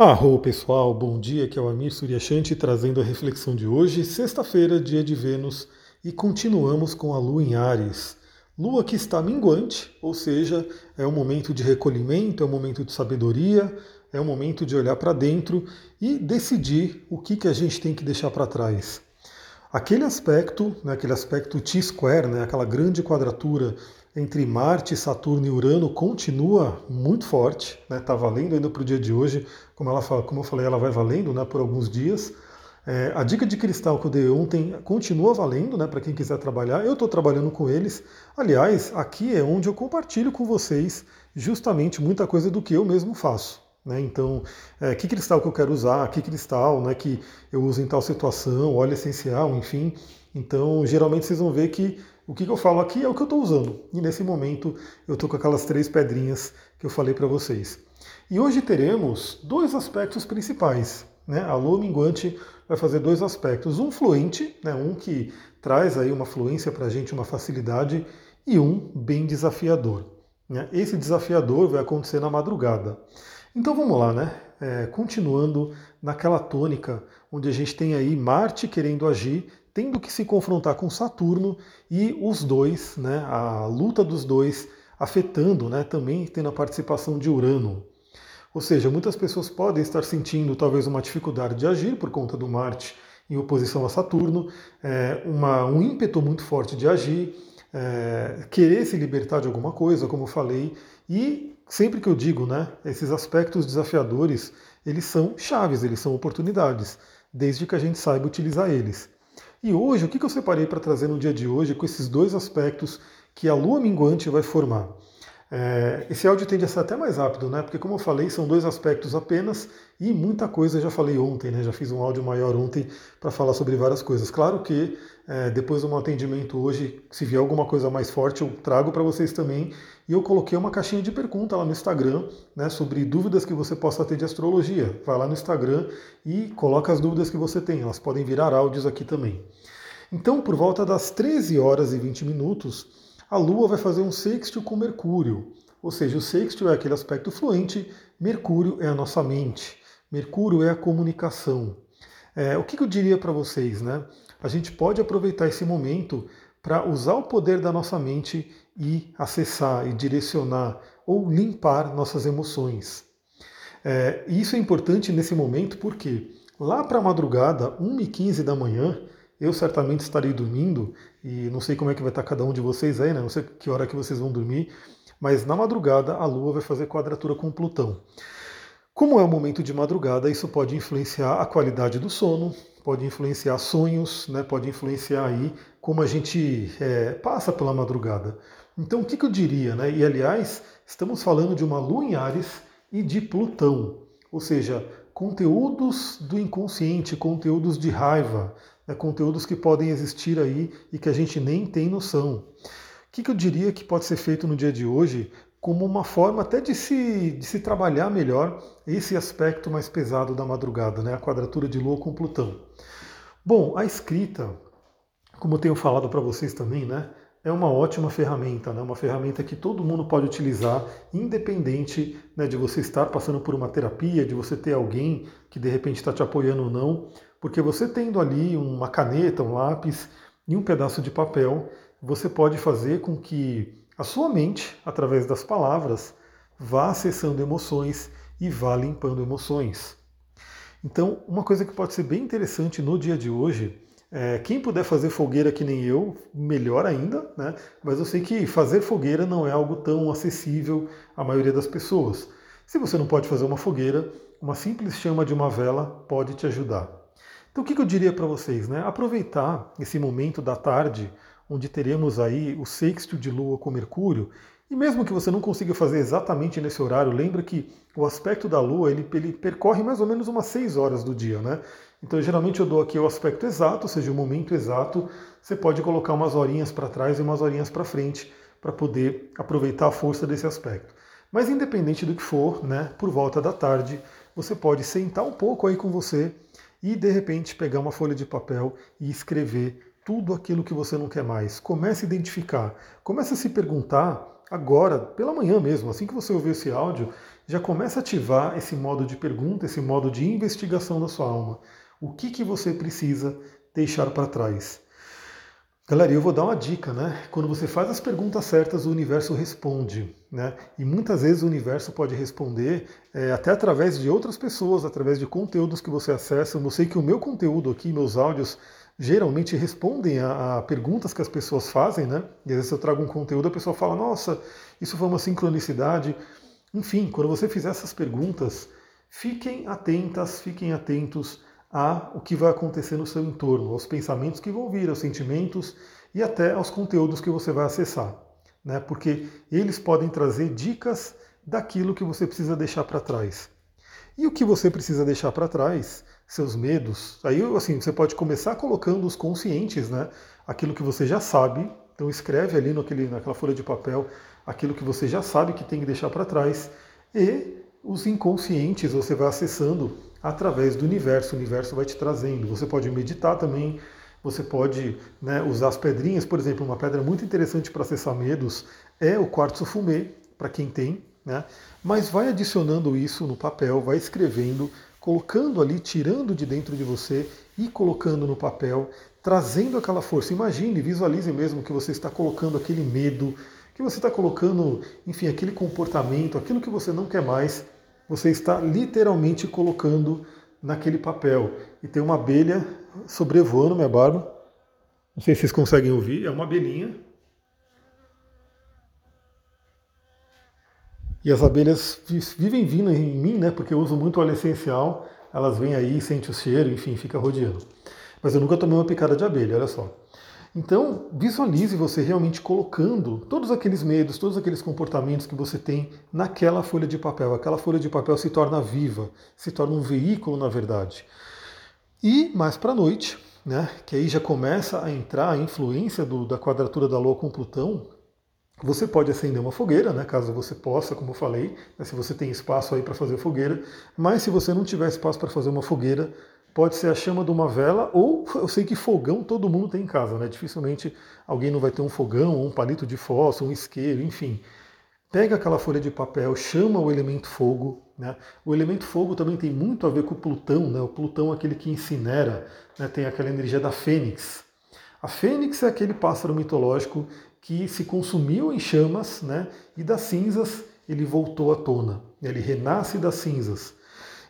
Arro pessoal, bom dia, aqui é o Amir Suryashanti trazendo a reflexão de hoje, sexta-feira, dia de Vênus, e continuamos com a Lua em Ares. Lua que está minguante, ou seja, é um momento de recolhimento, é um momento de sabedoria, é um momento de olhar para dentro e decidir o que, que a gente tem que deixar para trás. Aquele aspecto, né, aquele aspecto T-square, né, aquela grande quadratura entre Marte, Saturno e Urano continua muito forte, está né, tá valendo ainda para o dia de hoje, como, ela fala, como eu falei, ela vai valendo né, por alguns dias. É, a dica de cristal que eu dei ontem continua valendo né, para quem quiser trabalhar. Eu estou trabalhando com eles. Aliás, aqui é onde eu compartilho com vocês justamente muita coisa do que eu mesmo faço. Né? Então, é, que cristal que eu quero usar, que cristal né, que eu uso em tal situação, óleo essencial, enfim. Então, geralmente vocês vão ver que o que eu falo aqui é o que eu estou usando. E nesse momento eu estou com aquelas três pedrinhas que eu falei para vocês. E hoje teremos dois aspectos principais. Né? A lua minguante vai fazer dois aspectos. Um fluente, né? um que traz aí uma fluência para a gente, uma facilidade, e um bem desafiador. Né? Esse desafiador vai acontecer na madrugada. Então vamos lá, né? É, continuando naquela tônica onde a gente tem aí Marte querendo agir tendo que se confrontar com Saturno e os dois, né, a luta dos dois afetando, né, também tendo a participação de Urano. Ou seja, muitas pessoas podem estar sentindo talvez uma dificuldade de agir por conta do Marte em oposição a Saturno, é, uma, um ímpeto muito forte de agir, é, querer se libertar de alguma coisa, como eu falei, e sempre que eu digo, né, esses aspectos desafiadores, eles são chaves, eles são oportunidades, desde que a gente saiba utilizar eles. E hoje, o que eu separei para trazer no dia de hoje com esses dois aspectos que a lua minguante vai formar? É, esse áudio tende a ser até mais rápido, né? Porque, como eu falei, são dois aspectos apenas e muita coisa eu já falei ontem, né? Já fiz um áudio maior ontem para falar sobre várias coisas. Claro que é, depois do meu atendimento hoje, se vier alguma coisa mais forte, eu trago para vocês também. E eu coloquei uma caixinha de pergunta lá no Instagram, né, sobre dúvidas que você possa ter de astrologia. Vai lá no Instagram e coloca as dúvidas que você tem. Elas podem virar áudios aqui também. Então, por volta das 13 horas e 20 minutos, a Lua vai fazer um sextil com Mercúrio. Ou seja, o sextil é aquele aspecto fluente, Mercúrio é a nossa mente, Mercúrio é a comunicação. É, o que eu diria para vocês, né? A gente pode aproveitar esse momento para usar o poder da nossa mente e acessar e direcionar ou limpar nossas emoções. É, isso é importante nesse momento porque lá para a madrugada, 1h15 da manhã, eu certamente estarei dormindo e não sei como é que vai estar cada um de vocês aí, né? Não sei que hora que vocês vão dormir, mas na madrugada a Lua vai fazer quadratura com Plutão. Como é um momento de madrugada, isso pode influenciar a qualidade do sono, pode influenciar sonhos, né? Pode influenciar aí como a gente é, passa pela madrugada. Então, o que, que eu diria, né? E aliás, estamos falando de uma Lua em Ares e de Plutão, ou seja, conteúdos do inconsciente, conteúdos de raiva, né, conteúdos que podem existir aí e que a gente nem tem noção. O que, que eu diria que pode ser feito no dia de hoje como uma forma até de se, de se trabalhar melhor esse aspecto mais pesado da madrugada, né, a quadratura de Lua com Plutão. Bom, a escrita, como eu tenho falado para vocês também, né, é uma ótima ferramenta, né? uma ferramenta que todo mundo pode utilizar, independente né, de você estar passando por uma terapia, de você ter alguém que de repente está te apoiando ou não, porque você tendo ali uma caneta, um lápis e um pedaço de papel, você pode fazer com que a sua mente, através das palavras, vá acessando emoções e vá limpando emoções. Então, uma coisa que pode ser bem interessante no dia de hoje é, quem puder fazer fogueira que nem eu, melhor ainda, né? Mas eu sei que fazer fogueira não é algo tão acessível à maioria das pessoas. Se você não pode fazer uma fogueira, uma simples chama de uma vela pode te ajudar. Então o que eu diria para vocês? Né? Aproveitar esse momento da tarde, onde teremos aí o sexto de Lua com Mercúrio, e mesmo que você não consiga fazer exatamente nesse horário, lembra que o aspecto da Lua ele, ele percorre mais ou menos umas 6 horas do dia, né? Então, geralmente eu dou aqui o aspecto exato, ou seja, o momento exato. Você pode colocar umas horinhas para trás e umas horinhas para frente para poder aproveitar a força desse aspecto. Mas independente do que for, né, por volta da tarde, você pode sentar um pouco aí com você e de repente pegar uma folha de papel e escrever tudo aquilo que você não quer mais. Comece a identificar, comece a se perguntar agora, pela manhã mesmo, assim que você ouvir esse áudio, já começa a ativar esse modo de pergunta, esse modo de investigação da sua alma. O que, que você precisa deixar para trás? Galera, eu vou dar uma dica, né? Quando você faz as perguntas certas, o universo responde, né? E muitas vezes o universo pode responder é, até através de outras pessoas, através de conteúdos que você acessa. Eu sei que o meu conteúdo aqui, meus áudios, geralmente respondem a, a, perguntas que as pessoas fazem, né? E às vezes eu trago um conteúdo, a pessoa fala, nossa, isso foi uma sincronicidade. Enfim, quando você fizer essas perguntas, fiquem atentas, fiquem atentos a o que vai acontecer no seu entorno, aos pensamentos que vão vir, aos sentimentos e até aos conteúdos que você vai acessar, né? Porque eles podem trazer dicas daquilo que você precisa deixar para trás. E o que você precisa deixar para trás, seus medos, aí assim, você pode começar colocando os conscientes, né? Aquilo que você já sabe, então escreve ali naquele, naquela folha de papel aquilo que você já sabe que tem que deixar para trás e os inconscientes você vai acessando através do universo. O universo vai te trazendo. Você pode meditar também, você pode né, usar as pedrinhas. Por exemplo, uma pedra muito interessante para acessar medos é o quartzo fumê, para quem tem. Né? Mas vai adicionando isso no papel, vai escrevendo, colocando ali, tirando de dentro de você e colocando no papel, trazendo aquela força. Imagine, visualize mesmo que você está colocando aquele medo, que você está colocando, enfim, aquele comportamento, aquilo que você não quer mais, você está literalmente colocando naquele papel. E tem uma abelha sobrevoando minha barba. Não sei se vocês conseguem ouvir, é uma abelhinha. E as abelhas vivem vindo em mim, né? Porque eu uso muito óleo essencial. Elas vêm aí, sentem o cheiro, enfim, fica rodeando. Mas eu nunca tomei uma picada de abelha, olha só. Então, visualize você realmente colocando todos aqueles medos, todos aqueles comportamentos que você tem naquela folha de papel. Aquela folha de papel se torna viva, se torna um veículo, na verdade. E mais para a noite, né, que aí já começa a entrar a influência do, da quadratura da Lua com Plutão, você pode acender uma fogueira, né, caso você possa, como eu falei, né, se você tem espaço aí para fazer fogueira. Mas se você não tiver espaço para fazer uma fogueira, pode ser a chama de uma vela, ou eu sei que fogão todo mundo tem em casa, né? Dificilmente alguém não vai ter um fogão, ou um palito de fósforo, um isqueiro, enfim. Pega aquela folha de papel, chama o elemento fogo. Né? O elemento fogo também tem muito a ver com o Plutão, né? o Plutão é aquele que incinera, né? tem aquela energia da fênix. A fênix é aquele pássaro mitológico que se consumiu em chamas né? e das cinzas ele voltou à tona. Ele renasce das cinzas.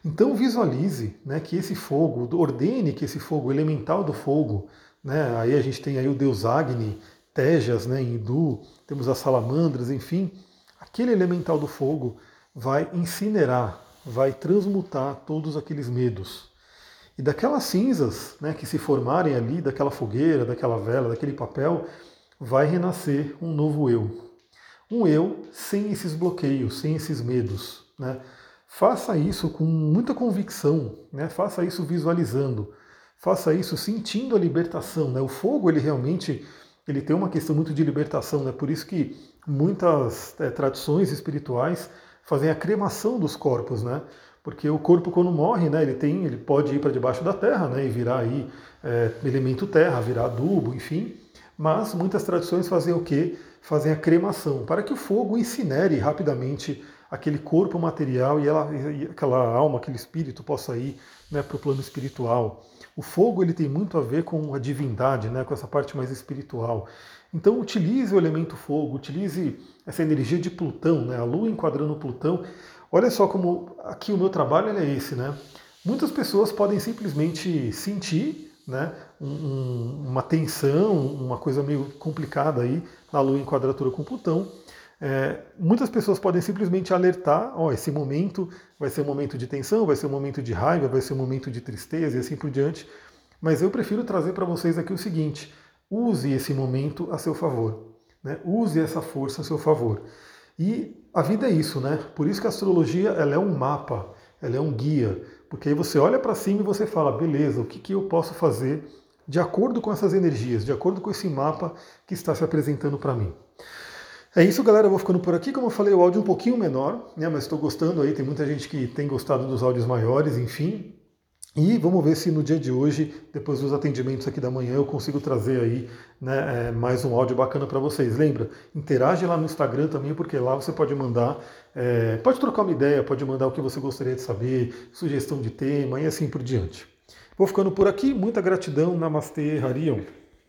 Então visualize né, que esse fogo, ordene que esse fogo elemental do fogo, né, aí a gente tem aí o deus Agni, Tejas né, em hindu, temos as salamandras, enfim, aquele elemental do fogo vai incinerar, vai transmutar todos aqueles medos. E daquelas cinzas né, que se formarem ali, daquela fogueira, daquela vela, daquele papel, vai renascer um novo eu. Um eu sem esses bloqueios, sem esses medos. Né? Faça isso com muita convicção, né? faça isso visualizando, faça isso sentindo a libertação. Né? O fogo, ele realmente ele tem uma questão muito de libertação, né? por isso que muitas é, tradições espirituais fazem a cremação dos corpos, né? porque o corpo quando morre, né, ele tem, ele pode ir para debaixo da terra, né, e virar aí é, elemento terra, virar adubo, enfim. Mas muitas tradições fazem o quê? Fazem a cremação para que o fogo incinere rapidamente aquele corpo material e, ela, e aquela alma, aquele espírito possa ir né, para o plano espiritual. O fogo ele tem muito a ver com a divindade, né, com essa parte mais espiritual. Então utilize o elemento fogo, utilize essa energia de Plutão, né, a Lua enquadrando Plutão. Olha só como aqui o meu trabalho é esse, né? Muitas pessoas podem simplesmente sentir né, um, uma tensão, uma coisa meio complicada aí na Lua em quadratura com Plutão, é, muitas pessoas podem simplesmente alertar, ó, esse momento vai ser um momento de tensão, vai ser um momento de raiva, vai ser um momento de tristeza e assim por diante. Mas eu prefiro trazer para vocês aqui o seguinte: use esse momento a seu favor, né? use essa força a seu favor. E a vida é isso, né? Por isso que a astrologia ela é um mapa, ela é um guia, porque aí você olha para cima e você fala, beleza, o que, que eu posso fazer de acordo com essas energias, de acordo com esse mapa que está se apresentando para mim. É isso, galera. Eu vou ficando por aqui. Como eu falei, o áudio é um pouquinho menor, né? mas estou gostando aí. Tem muita gente que tem gostado dos áudios maiores, enfim. E vamos ver se no dia de hoje, depois dos atendimentos aqui da manhã, eu consigo trazer aí né, é, mais um áudio bacana para vocês. Lembra? Interage lá no Instagram também, porque lá você pode mandar, é, pode trocar uma ideia, pode mandar o que você gostaria de saber, sugestão de tema e assim por diante. Vou ficando por aqui. Muita gratidão. Namastê, Harion.